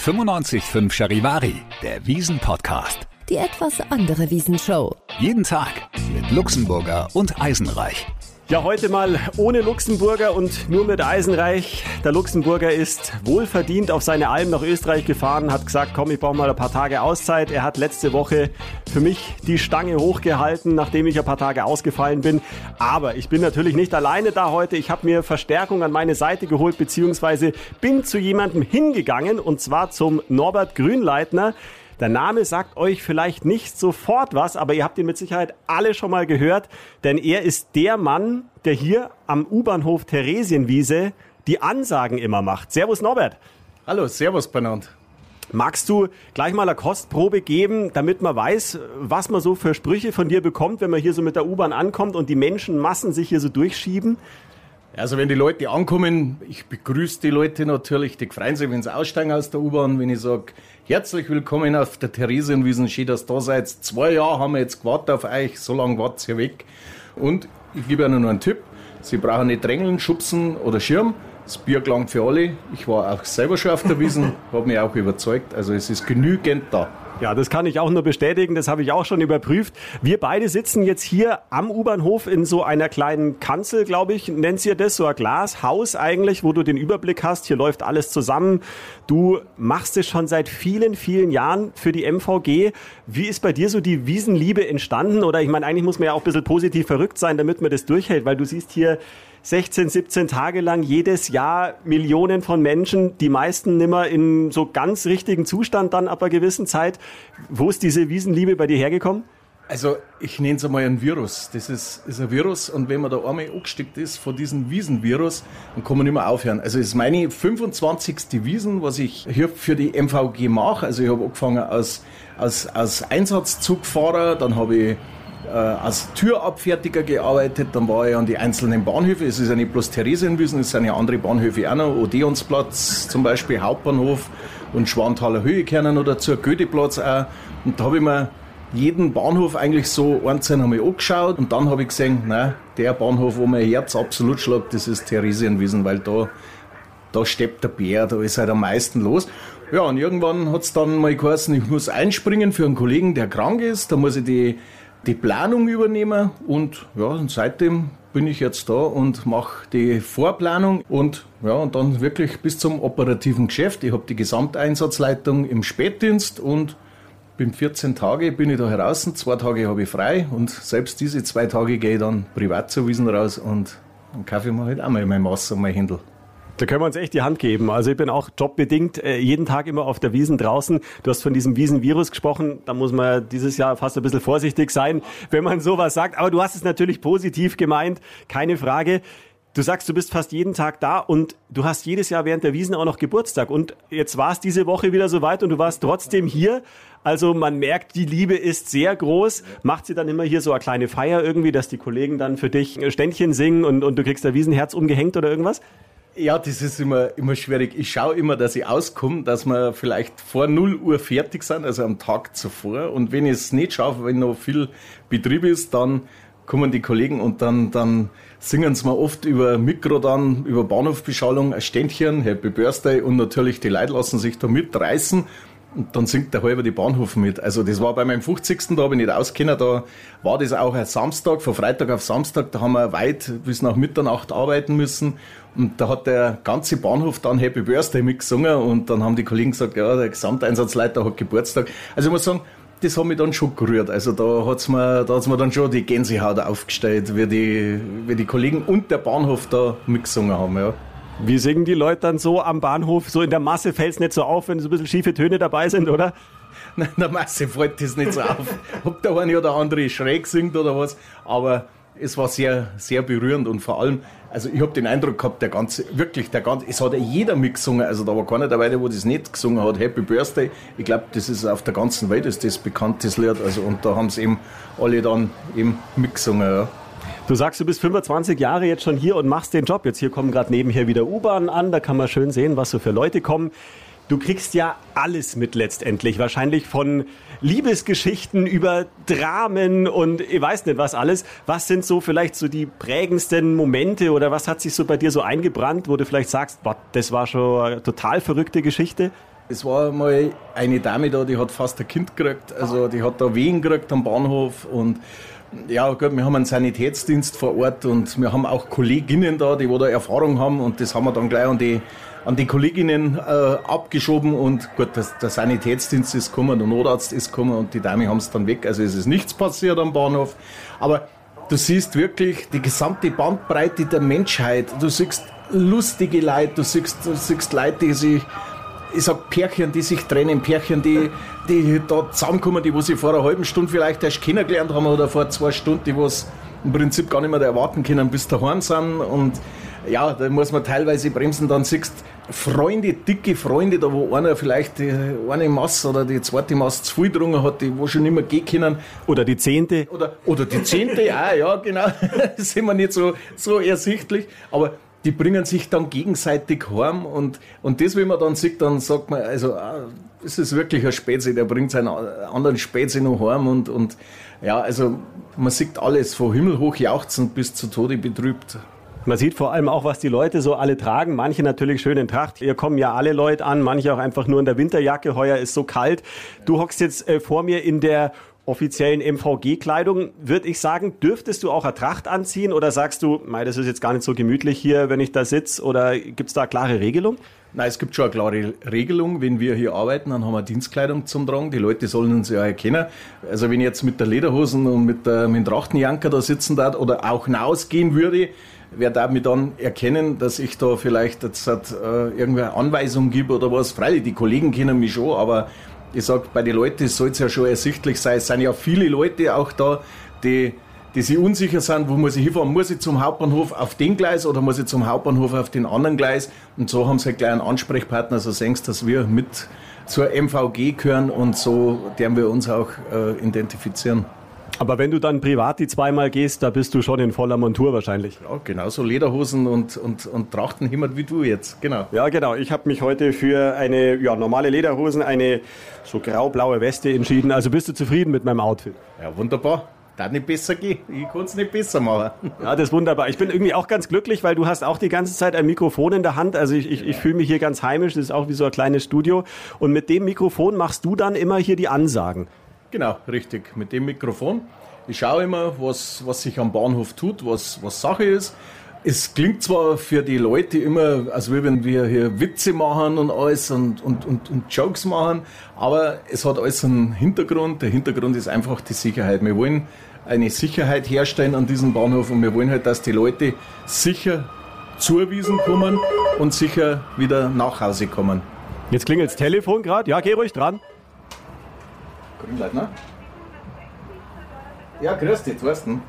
95.5 Charivari, der Wiesen-Podcast. Die etwas andere Wiesenshow. Jeden Tag mit Luxemburger und Eisenreich. Ja, heute mal ohne Luxemburger und nur mit Eisenreich. Der Luxemburger ist wohlverdient auf seine Alm nach Österreich gefahren, hat gesagt, komm, ich brauche mal ein paar Tage Auszeit. Er hat letzte Woche für mich die Stange hochgehalten, nachdem ich ein paar Tage ausgefallen bin. Aber ich bin natürlich nicht alleine da heute. Ich habe mir Verstärkung an meine Seite geholt, beziehungsweise bin zu jemandem hingegangen, und zwar zum Norbert Grünleitner. Der Name sagt euch vielleicht nicht sofort was, aber ihr habt ihn mit Sicherheit alle schon mal gehört, denn er ist der Mann, der hier am U-Bahnhof Theresienwiese die Ansagen immer macht. Servus Norbert. Hallo, servus Bernhard. Magst du gleich mal eine Kostprobe geben, damit man weiß, was man so für Sprüche von dir bekommt, wenn man hier so mit der U-Bahn ankommt und die Menschenmassen sich hier so durchschieben? Also wenn die Leute ankommen, ich begrüße die Leute natürlich, die freuen sich, wenn sie aussteigen aus der U-Bahn, wenn ich sage, Herzlich willkommen auf der Theresienwiesen. Schön, dass ihr da seid. Zwei Jahre haben wir jetzt gewartet auf euch. So lange wartet ihr weg. Und ich gebe Ihnen nur einen Tipp. Sie brauchen nicht drängeln, schubsen oder Schirm. Das Bier gelangt für alle. Ich war auch selber schon auf der Wiesen, habe mich auch überzeugt. Also es ist genügend da. Ja, das kann ich auch nur bestätigen. Das habe ich auch schon überprüft. Wir beide sitzen jetzt hier am U-Bahnhof in so einer kleinen Kanzel, glaube ich, nennt ihr das, so ein Glashaus eigentlich, wo du den Überblick hast. Hier läuft alles zusammen. Du machst es schon seit vielen, vielen Jahren für die MVG. Wie ist bei dir so die Wiesenliebe entstanden? Oder ich meine, eigentlich muss man ja auch ein bisschen positiv verrückt sein, damit man das durchhält, weil du siehst hier 16, 17 Tage lang jedes Jahr Millionen von Menschen, die meisten nimmer in so ganz richtigen Zustand dann ab einer gewissen Zeit. Wo ist diese Wiesenliebe bei dir hergekommen? Also ich nenne es einmal ein Virus. Das ist, ist ein Virus und wenn man da einmal angesteckt ist von diesem Wiesenvirus, dann kann man nicht mehr aufhören. Also es ist meine 25. Wiesen, was ich hier für die MVG mache. Also ich habe angefangen als, als, als Einsatzzugfahrer, dann habe ich als Türabfertiger gearbeitet, dann war ich an die einzelnen Bahnhöfe. Es ist ja nicht bloß Theresienwiesen, es sind ja andere Bahnhöfe auch noch. Odeonsplatz zum Beispiel, Hauptbahnhof und Schwanthaler Höhe kennen oder zur Goetheplatz auch. Und da habe ich mir jeden Bahnhof eigentlich so einzeln einmal angeschaut und dann habe ich gesehen, nein, der Bahnhof, wo mein Herz absolut schlägt, das ist Theresienwiesen, weil da, da steppt der Bär, da ist halt am meisten los. Ja, und irgendwann hat es dann mal geheißen, ich muss einspringen für einen Kollegen, der krank ist, da muss ich die die Planung übernehmen und ja, und seitdem bin ich jetzt da und mache die Vorplanung und ja, und dann wirklich bis zum operativen Geschäft. Ich habe die Gesamteinsatzleitung im Spätdienst und bin 14 Tage bin ich da heraus, zwei Tage habe ich frei und selbst diese zwei Tage gehe ich dann privat zu Wiesen raus und dann kaufe ich mir halt auch mal mein Maß und mein Händel. Da können wir uns echt die Hand geben. Also ich bin auch jobbedingt äh, jeden Tag immer auf der Wiesen draußen. Du hast von diesem Wiesenvirus gesprochen. Da muss man dieses Jahr fast ein bisschen vorsichtig sein, wenn man sowas sagt. Aber du hast es natürlich positiv gemeint, keine Frage. Du sagst, du bist fast jeden Tag da und du hast jedes Jahr während der Wiesen auch noch Geburtstag. Und jetzt war es diese Woche wieder soweit und du warst trotzdem hier. Also man merkt, die Liebe ist sehr groß. Macht sie dann immer hier so eine kleine Feier irgendwie, dass die Kollegen dann für dich Ständchen singen und, und du kriegst ein Wiesenherz umgehängt oder irgendwas? Ja, das ist immer, immer schwierig. Ich schaue immer, dass ich auskomme, dass wir vielleicht vor 0 Uhr fertig sind, also am Tag zuvor. Und wenn ich es nicht schaffe, wenn noch viel Betrieb ist, dann kommen die Kollegen und dann, dann singen sie mir oft über Mikro dann, über Bahnhofbeschallung ein Ständchen, Happy Birthday und natürlich die Leute lassen sich da mitreißen und dann singt der halber die Bahnhof mit. Also das war bei meinem 50. Da habe ich nicht auskennen. Da war das auch ein Samstag, von Freitag auf Samstag. Da haben wir weit bis nach Mitternacht arbeiten müssen. Und da hat der ganze Bahnhof dann Happy Birthday mitgesungen. Und dann haben die Kollegen gesagt, ja, der Gesamteinsatzleiter hat Geburtstag. Also ich muss sagen, das hat mich dann schon gerührt. Also da hat's mir, da mir dann schon die Gänsehaut aufgestellt, wie die, wie die Kollegen und der Bahnhof da mitgesungen haben, ja. Wie singen die Leute dann so am Bahnhof? So in der Masse fällt es nicht so auf, wenn so ein bisschen schiefe Töne dabei sind, oder? Nein, in der Masse fällt das nicht so auf. Ob der eine oder andere schräg singt oder was. Aber es war sehr, sehr berührend und vor allem, also ich habe den Eindruck gehabt, der ganze, wirklich der ganze, es hat ja jeder mitgesungen, also da war keiner dabei, der das nicht gesungen hat, Happy Birthday. Ich glaube, das ist auf der ganzen Welt ist das bekanntes Lied, also und da haben sie eben alle dann eben mitgesungen, ja. Du sagst, du bist 25 Jahre jetzt schon hier und machst den Job. Jetzt hier kommen gerade nebenher wieder U-Bahnen an, da kann man schön sehen, was so für Leute kommen. Du kriegst ja alles mit letztendlich. Wahrscheinlich von Liebesgeschichten über Dramen und ich weiß nicht was alles. Was sind so vielleicht so die prägendsten Momente oder was hat sich so bei dir so eingebrannt, wo du vielleicht sagst, boah, das war schon eine total verrückte Geschichte? Es war mal eine Dame da, die hat fast ein Kind gekriegt, also die hat da Wehen gekriegt am Bahnhof und ja, gut, wir haben einen Sanitätsdienst vor Ort und wir haben auch Kolleginnen da, die wo da Erfahrung haben und das haben wir dann gleich an die, an die Kolleginnen äh, abgeschoben und gut, das, der Sanitätsdienst ist gekommen, der Notarzt ist gekommen und die Dame haben es dann weg. Also es ist nichts passiert am Bahnhof. Aber du siehst wirklich die gesamte Bandbreite der Menschheit. Du siehst lustige Leute, du siehst, du siehst Leute, die sich ich sag Pärchen, die sich trennen, Pärchen, die, die da zusammenkommen, die wo sie vor einer halben Stunde vielleicht erst kennengelernt haben oder vor zwei Stunden, die was im Prinzip gar nicht mehr erwarten können, bis daheim sind und ja, da muss man teilweise bremsen, dann siehst Freunde, dicke Freunde, da wo einer vielleicht die eine Masse oder die zweite Masse zu viel drungen hat, die wo schon nicht mehr gehen können. Oder die zehnte. Oder, oder die zehnte, ja, ja, genau. das sind wir nicht so, so ersichtlich. Aber die bringen sich dann gegenseitig heim und, und das, wenn man dann sieht, dann sagt man, also, ah, es ist wirklich ein Spätze, der bringt seinen anderen Spätze noch heim und, und ja, also man sieht alles, von Himmel hoch jauchzend bis zu Tode betrübt. Man sieht vor allem auch, was die Leute so alle tragen. Manche natürlich schön in Tracht. Hier kommen ja alle Leute an, manche auch einfach nur in der Winterjacke. Heuer ist so kalt. Du hockst jetzt äh, vor mir in der offiziellen MVG-Kleidung, würde ich sagen, dürftest du auch eine Tracht anziehen oder sagst du, mei, das ist jetzt gar nicht so gemütlich hier, wenn ich da sitze oder gibt es da eine klare Regelung? Nein, es gibt schon eine klare Regelung. Wenn wir hier arbeiten, dann haben wir Dienstkleidung zum Tragen. Die Leute sollen uns ja erkennen. Also wenn ich jetzt mit der Lederhosen und mit, der, mit dem Trachtenjanker da sitzen darf oder auch hinausgehen würde, wer darf mich dann erkennen, dass ich da vielleicht jetzt halt, äh, irgendeine Anweisung gebe oder was. Freilich, die Kollegen kennen mich schon, aber ich sag, bei den Leuten soll es ja schon ersichtlich sein. Es sind ja viele Leute auch da, die, die sich unsicher sind, wo muss ich hinfahren? Muss ich zum Hauptbahnhof auf den Gleis oder muss ich zum Hauptbahnhof auf den anderen Gleis? Und so haben sie halt gleich einen Ansprechpartner, so senkst, dass wir mit zur MVG gehören und so werden wir uns auch äh, identifizieren. Aber wenn du dann privat die zweimal gehst, da bist du schon in voller Montur wahrscheinlich. Ja, genauso Lederhosen und, und, und Trachtenhimmert wie du jetzt, genau. Ja, genau. Ich habe mich heute für eine ja, normale Lederhosen, eine so grau-blaue Weste entschieden. Also bist du zufrieden mit meinem Outfit? Ja, wunderbar. Da nicht besser gehen. Ich kann es nicht besser machen. Ja, das ist wunderbar. Ich bin irgendwie auch ganz glücklich, weil du hast auch die ganze Zeit ein Mikrofon in der Hand. Also ich, ich, ich fühle mich hier ganz heimisch. Das ist auch wie so ein kleines Studio. Und mit dem Mikrofon machst du dann immer hier die Ansagen. Genau, richtig. Mit dem Mikrofon. Ich schaue immer, was, was sich am Bahnhof tut, was, was Sache ist. Es klingt zwar für die Leute immer, als würden wir hier Witze machen und alles und, und, und, und Jokes machen, aber es hat alles einen Hintergrund. Der Hintergrund ist einfach die Sicherheit. Wir wollen eine Sicherheit herstellen an diesem Bahnhof und wir wollen halt, dass die Leute sicher zuwiesen kommen und sicher wieder nach Hause kommen. Jetzt klingelt das Telefon gerade. Ja, geh ruhig dran. Grünleitner? Ja, grüß dich, Thorsten.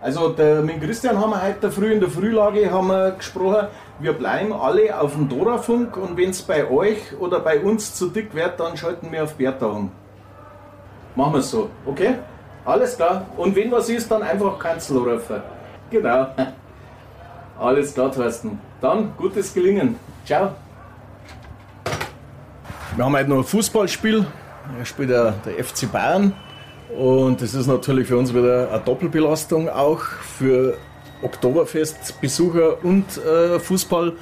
Also der, mit Christian haben wir heute früh in der Frühlage haben wir gesprochen, wir bleiben alle auf dem Dorafunk und wenn es bei euch oder bei uns zu dick wird, dann schalten wir auf Bertha um. Machen wir es so, okay? Alles klar. Und wenn was ist, dann einfach Kanzler rufen. Genau. Alles klar, Thorsten. Dann gutes Gelingen. Ciao. Wir haben heute noch ein Fußballspiel. Spielt der, der FC Bayern. Und das ist natürlich für uns wieder eine Doppelbelastung auch für Oktoberfestbesucher und äh, Fußball.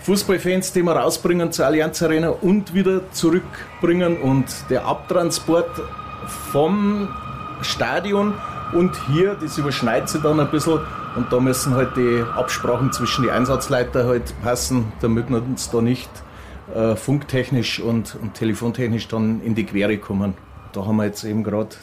Fußballfans, die wir rausbringen zur Allianz Arena und wieder zurückbringen und der Abtransport vom Stadion und hier, das überschneidet sich dann ein bisschen und da müssen halt die Absprachen zwischen den Einsatzleiter halt passen, damit wir uns da nicht äh, funktechnisch und, und telefontechnisch dann in die Quere kommen. Da haben wir jetzt eben gerade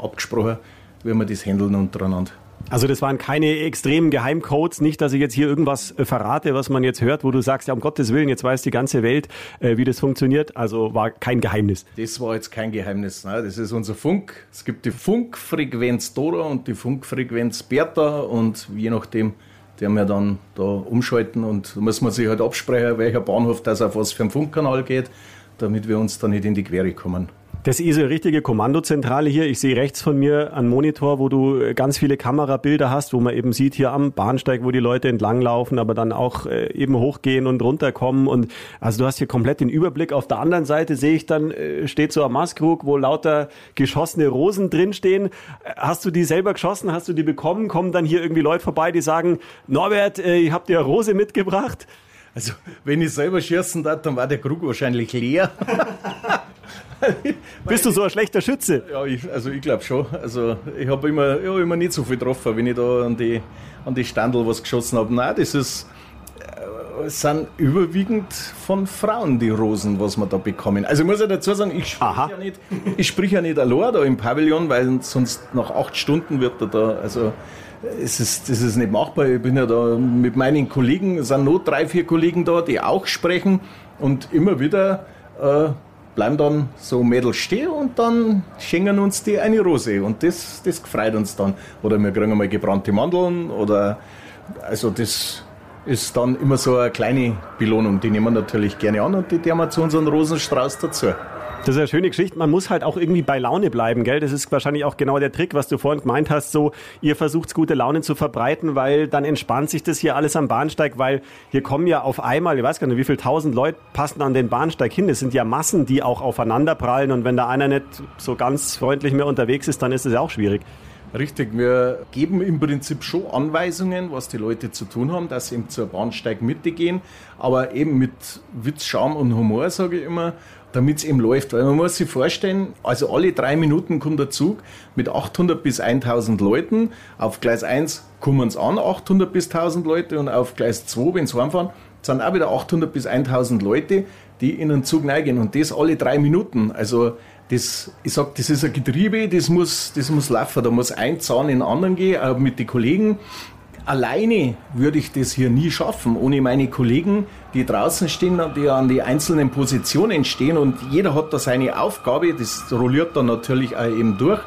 abgesprochen, wie wir das handeln untereinander. Also das waren keine extremen Geheimcodes, nicht, dass ich jetzt hier irgendwas äh, verrate, was man jetzt hört, wo du sagst, ja um Gottes Willen, jetzt weiß die ganze Welt, äh, wie das funktioniert. Also war kein Geheimnis. Das war jetzt kein Geheimnis. Nein, das ist unser Funk. Es gibt die Funkfrequenz Dora und die Funkfrequenz Bertha und je nachdem, der wir dann da umschalten und da muss man sich halt absprechen, welcher Bahnhof das auf was für einen Funkkanal geht, damit wir uns da nicht in die Quere kommen. Das ist eine richtige Kommandozentrale hier. Ich sehe rechts von mir einen Monitor, wo du ganz viele Kamerabilder hast, wo man eben sieht hier am Bahnsteig, wo die Leute entlanglaufen, aber dann auch äh, eben hochgehen und runterkommen. Und also du hast hier komplett den Überblick. Auf der anderen Seite sehe ich dann, äh, steht so ein Maskrug, wo lauter geschossene Rosen drinstehen. Hast du die selber geschossen? Hast du die bekommen? Kommen dann hier irgendwie Leute vorbei, die sagen, Norbert, äh, ich hab dir eine Rose mitgebracht? Also, wenn ich selber schießen darf, dann war der Krug wahrscheinlich leer. Bist du so ein schlechter Schütze? Ja, ich, also ich glaube schon. Also ich habe immer, ja, immer nicht so viel getroffen, wenn ich da an die, an die Standel was geschossen habe. Nein, das ist, äh, es sind überwiegend von Frauen die Rosen, was wir da bekommen. Also ich muss ja dazu sagen, ich spreche ja nicht, ich sprich ja nicht allein da im Pavillon, weil sonst nach acht Stunden wird er da, also es ist, das ist nicht machbar. Ich bin ja da mit meinen Kollegen, es sind nur drei, vier Kollegen da, die auch sprechen und immer wieder äh, bleiben dann so Mädels stehen und dann schenken uns die eine Rose und das, das freut uns dann. Oder wir kriegen mal gebrannte Mandeln oder also das ist dann immer so eine kleine Belohnung, die nehmen wir natürlich gerne an und die tun wir zu unserem Rosenstrauß dazu. Das ist eine schöne Geschichte. Man muss halt auch irgendwie bei Laune bleiben, gell? Das ist wahrscheinlich auch genau der Trick, was du vorhin gemeint hast. So, ihr versucht gute Laune zu verbreiten, weil dann entspannt sich das hier alles am Bahnsteig, weil hier kommen ja auf einmal, ich weiß gar nicht, wie viele tausend Leute passen an den Bahnsteig hin. Das sind ja Massen, die auch aufeinander prallen und wenn da einer nicht so ganz freundlich mehr unterwegs ist, dann ist es ja auch schwierig. Richtig, wir geben im Prinzip schon Anweisungen, was die Leute zu tun haben, dass sie eben zur Bahnsteigmitte gehen, aber eben mit Witz, Charme und Humor, sage ich immer damit es eben läuft. Weil man muss sich vorstellen, also alle drei Minuten kommt der Zug mit 800 bis 1000 Leuten. Auf Gleis 1 kommen es an, 800 bis 1000 Leute und auf Gleis 2, wenn sie heimfahren, sind auch wieder 800 bis 1000 Leute, die in den Zug reingehen und das alle drei Minuten. Also das, ich sag, das ist ein Getriebe, das muss, das muss laufen. Da muss ein Zahn in den anderen gehen, auch mit den Kollegen alleine würde ich das hier nie schaffen, ohne meine Kollegen, die draußen stehen, die an die einzelnen Positionen stehen und jeder hat da seine Aufgabe, das rolliert dann natürlich auch eben durch.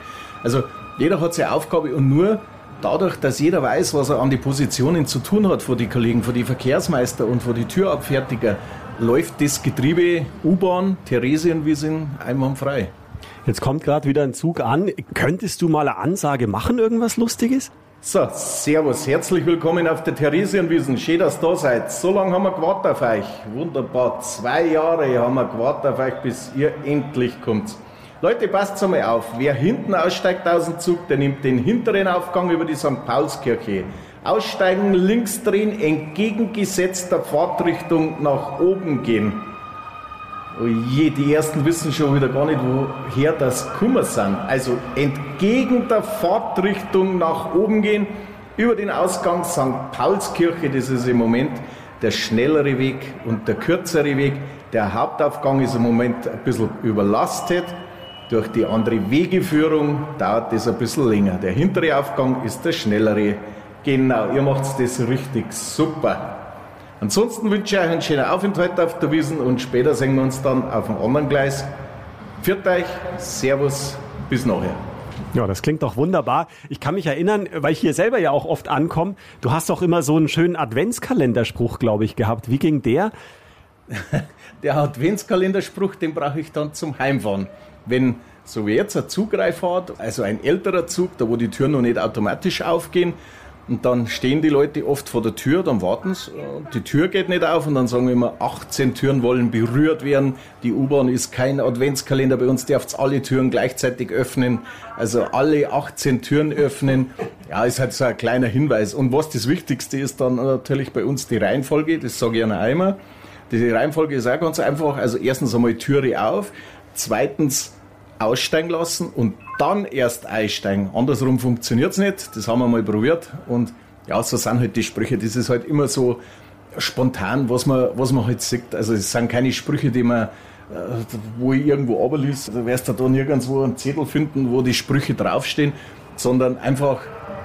Also jeder hat seine Aufgabe und nur dadurch, dass jeder weiß, was er an die Positionen zu tun hat vor die Kollegen, vor die Verkehrsmeister und vor die Türabfertiger, läuft das Getriebe U-Bahn, Theresienwiesen einwandfrei. Jetzt kommt gerade wieder ein Zug an. Könntest du mal eine Ansage machen, irgendwas Lustiges? So, Servus, herzlich willkommen auf der Theresienwiesen. Schön, dass ihr da seid. So lange haben wir gewartet auf euch. Wunderbar. Zwei Jahre haben wir gewartet auf euch, bis ihr endlich kommt. Leute, passt mal auf. Wer hinten aussteigt aus dem Zug, der nimmt den hinteren Aufgang über die St. Paulskirche. Aussteigen, links drehen, entgegengesetzter Fahrtrichtung nach oben gehen. Oh je, die ersten wissen schon wieder gar nicht, woher das Kummer sind. Also entgegen der Fahrtrichtung nach oben gehen, über den Ausgang St. Paulskirche, das ist im Moment der schnellere Weg und der kürzere Weg. Der Hauptaufgang ist im Moment ein bisschen überlastet. Durch die andere Wegeführung dauert das ein bisschen länger. Der hintere Aufgang ist der schnellere. Genau, ihr macht das richtig super. Ansonsten wünsche ich euch einen schönen Aufenthalt auf der Wiesen und später sehen wir uns dann auf dem anderen Gleis. Führt euch, Servus, bis nachher. Ja, das klingt doch wunderbar. Ich kann mich erinnern, weil ich hier selber ja auch oft ankomme, du hast doch immer so einen schönen Adventskalenderspruch, glaube ich, gehabt. Wie ging der? Der Adventskalenderspruch, den brauche ich dann zum Heimfahren. Wenn so wie jetzt ein Zugreif hat, also ein älterer Zug, da wo die Türen noch nicht automatisch aufgehen, und dann stehen die Leute oft vor der Tür, dann warten sie, die Tür geht nicht auf und dann sagen wir immer, 18 Türen wollen berührt werden. Die U-Bahn ist kein Adventskalender, bei uns darf alle Türen gleichzeitig öffnen. Also alle 18 Türen öffnen. Ja, ist halt so ein kleiner Hinweis. Und was das Wichtigste ist dann natürlich bei uns die Reihenfolge, das sage ich einer einmal. Die Reihenfolge ist auch ganz einfach. Also erstens einmal Türe auf, zweitens aussteigen lassen und dann erst einsteigen. Andersrum funktioniert es nicht. Das haben wir mal probiert. Und ja, so sind halt die Sprüche. Das ist halt immer so spontan, was man, was man halt sieht. Also es sind keine Sprüche, die man, äh, wo ich irgendwo runterliest. Da wirst du da nirgendwo einen Zettel finden, wo die Sprüche draufstehen, sondern einfach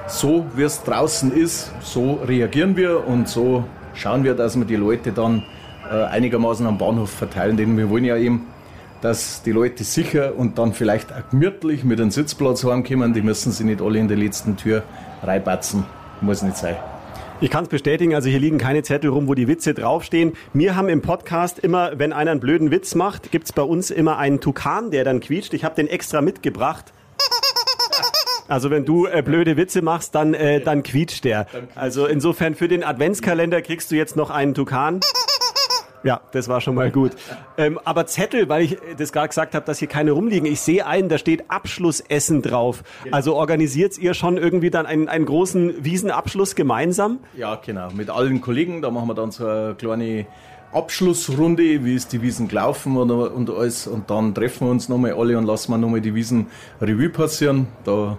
so, wie es draußen ist, so reagieren wir und so schauen wir, dass wir die Leute dann äh, einigermaßen am Bahnhof verteilen, denn wir wollen ja eben dass die Leute sicher und dann vielleicht auch gemütlich mit einem Sitzplatz heimkommen. Die müssen sie nicht alle in der letzten Tür reinbatzen. Muss nicht sein. Ich kann es bestätigen, also hier liegen keine Zettel rum, wo die Witze draufstehen. Wir haben im Podcast immer, wenn einer einen blöden Witz macht, gibt es bei uns immer einen Tukan, der dann quietscht. Ich habe den extra mitgebracht. Also wenn du äh, blöde Witze machst, dann, äh, dann quietscht der. Also insofern für den Adventskalender kriegst du jetzt noch einen Tukan. Ja, das war schon mal gut. Ähm, aber Zettel, weil ich das gerade gesagt habe, dass hier keine rumliegen. Ich sehe einen, da steht Abschlussessen drauf. Also organisiert ihr schon irgendwie dann einen, einen großen Wiesenabschluss gemeinsam? Ja, genau. Mit allen Kollegen, da machen wir dann so eine kleine Abschlussrunde, wie ist die Wiesen gelaufen und, und alles. Und dann treffen wir uns nochmal alle und lassen wir nochmal die Wiesen Revue passieren. Da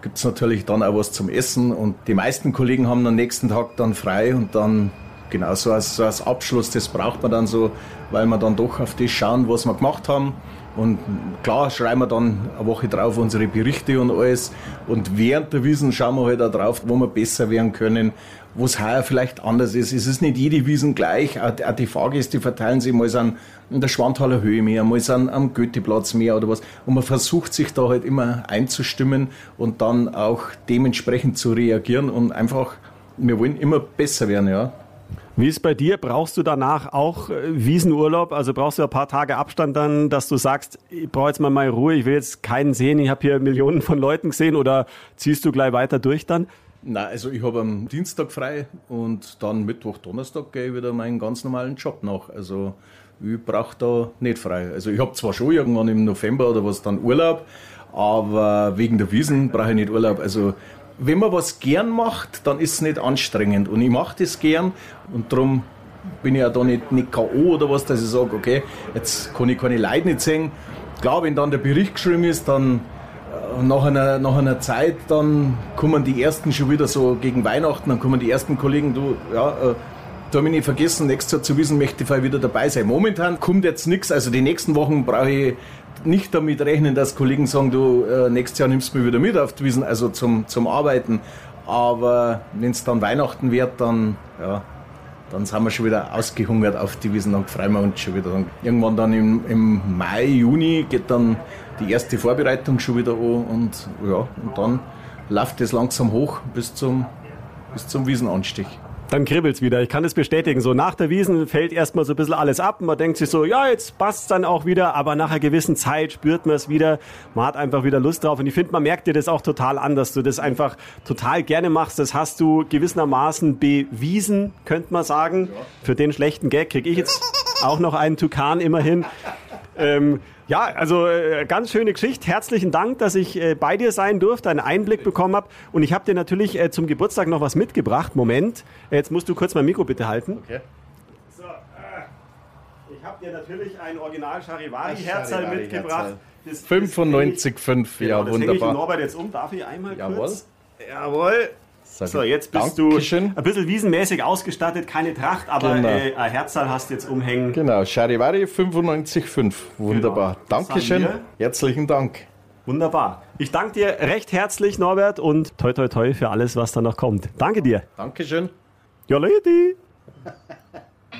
gibt es natürlich dann auch was zum Essen und die meisten Kollegen haben am nächsten Tag dann frei und dann genau so als, so als Abschluss, das braucht man dann so, weil wir dann doch auf das schauen, was wir gemacht haben. Und klar schreiben wir dann eine Woche drauf unsere Berichte und alles. Und während der Wiesen schauen wir halt auch drauf, wo wir besser werden können, wo es heuer vielleicht anders ist. Es ist nicht jede Wiesen gleich. Auch die Fahrgäste verteilen sich mal an der Schwanthaler Höhe mehr, mal an, am Goetheplatz mehr oder was. Und man versucht sich da halt immer einzustimmen und dann auch dementsprechend zu reagieren und einfach, wir wollen immer besser werden, ja. Wie ist bei dir? Brauchst du danach auch äh, Wiesenurlaub? Also brauchst du ein paar Tage Abstand dann, dass du sagst, ich brauche jetzt mal meine Ruhe, ich will jetzt keinen sehen, ich habe hier Millionen von Leuten gesehen oder ziehst du gleich weiter durch dann? Nein, also ich habe am Dienstag frei und dann Mittwoch, Donnerstag gehe ich wieder meinen ganz normalen Job nach. Also ich brauche da nicht frei. Also ich habe zwar schon irgendwann im November oder was dann Urlaub, aber wegen der Wiesen brauche ich nicht Urlaub. Also wenn man was gern macht, dann ist es nicht anstrengend. Und ich mache das gern und darum bin ich ja da nicht, nicht K.O. oder was, dass ich sage, okay, jetzt kann ich keine Leute nicht sehen. Klar, wenn dann der Bericht geschrieben ist, dann äh, nach einer, nach einer Zeit, dann kommen die ersten schon wieder so gegen Weihnachten, dann kommen die ersten Kollegen, du, ja, äh, da habe ich nicht vergessen, nächstes Jahr zu wissen, möchte ich wieder dabei sein. Momentan kommt jetzt nichts, also die nächsten Wochen brauche ich nicht damit rechnen, dass Kollegen sagen, du, äh, nächstes Jahr nimmst mich wieder mit auf die Wiesen, also zum, zum Arbeiten. Aber wenn es dann Weihnachten wird, dann, ja, dann sind wir schon wieder ausgehungert auf die Wiesen, dann freuen wir uns schon wieder. Dann irgendwann dann im, im Mai, Juni geht dann die erste Vorbereitung schon wieder an und, ja, und dann läuft es langsam hoch bis zum, bis zum Wiesenanstich. Dann kribbelt's wieder. Ich kann es bestätigen. So nach der Wiesen fällt erstmal so ein bisschen alles ab. Man denkt sich so, ja, jetzt passt's dann auch wieder. Aber nach einer gewissen Zeit spürt man es wieder. Man hat einfach wieder Lust drauf. Und ich finde, man merkt dir das auch total an, dass du das einfach total gerne machst. Das hast du gewissermaßen bewiesen, könnte man sagen. Für den schlechten Gag kriege ich jetzt auch noch einen Tukan immerhin. Ähm, ja, also äh, ganz schöne Geschichte. Herzlichen Dank, dass ich äh, bei dir sein durfte, einen Einblick bekommen habe. Und ich habe dir natürlich äh, zum Geburtstag noch was mitgebracht. Moment, jetzt musst du kurz mein Mikro bitte halten. Okay. So, ich habe dir natürlich ein Original Charivari-Herzal mitgebracht. 95,5, ja, genau, wunderbar. Ich Norbert jetzt um. Darf ich einmal Jawohl. kurz? Jawohl. So, jetzt bist Dankeschön. du ein bisschen wiesenmäßig ausgestattet, keine Tracht, aber genau. äh, ein Herzal hast jetzt umhängen. Genau, Charivari 95,5. Wunderbar. Genau. Dankeschön. Herzlichen Dank. Wunderbar. Ich danke dir recht herzlich, Norbert, und toi toi toi für alles, was da noch kommt. Danke dir. Dankeschön. Ja, Lady.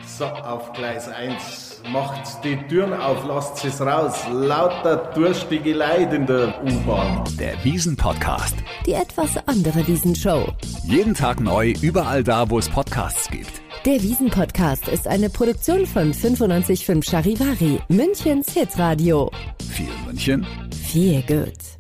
So, auf Gleis 1. Macht die Türen auf, lasst es raus. Lauter durstige Leid in der U-Bahn. Der Wiesen-Podcast. Die etwas andere Wiesenshow. Jeden Tag neu, überall da, wo es Podcasts gibt. Der Wiesen-Podcast ist eine Produktion von 955 Charivari, Münchens Hitradio. Viel München. Viel gut.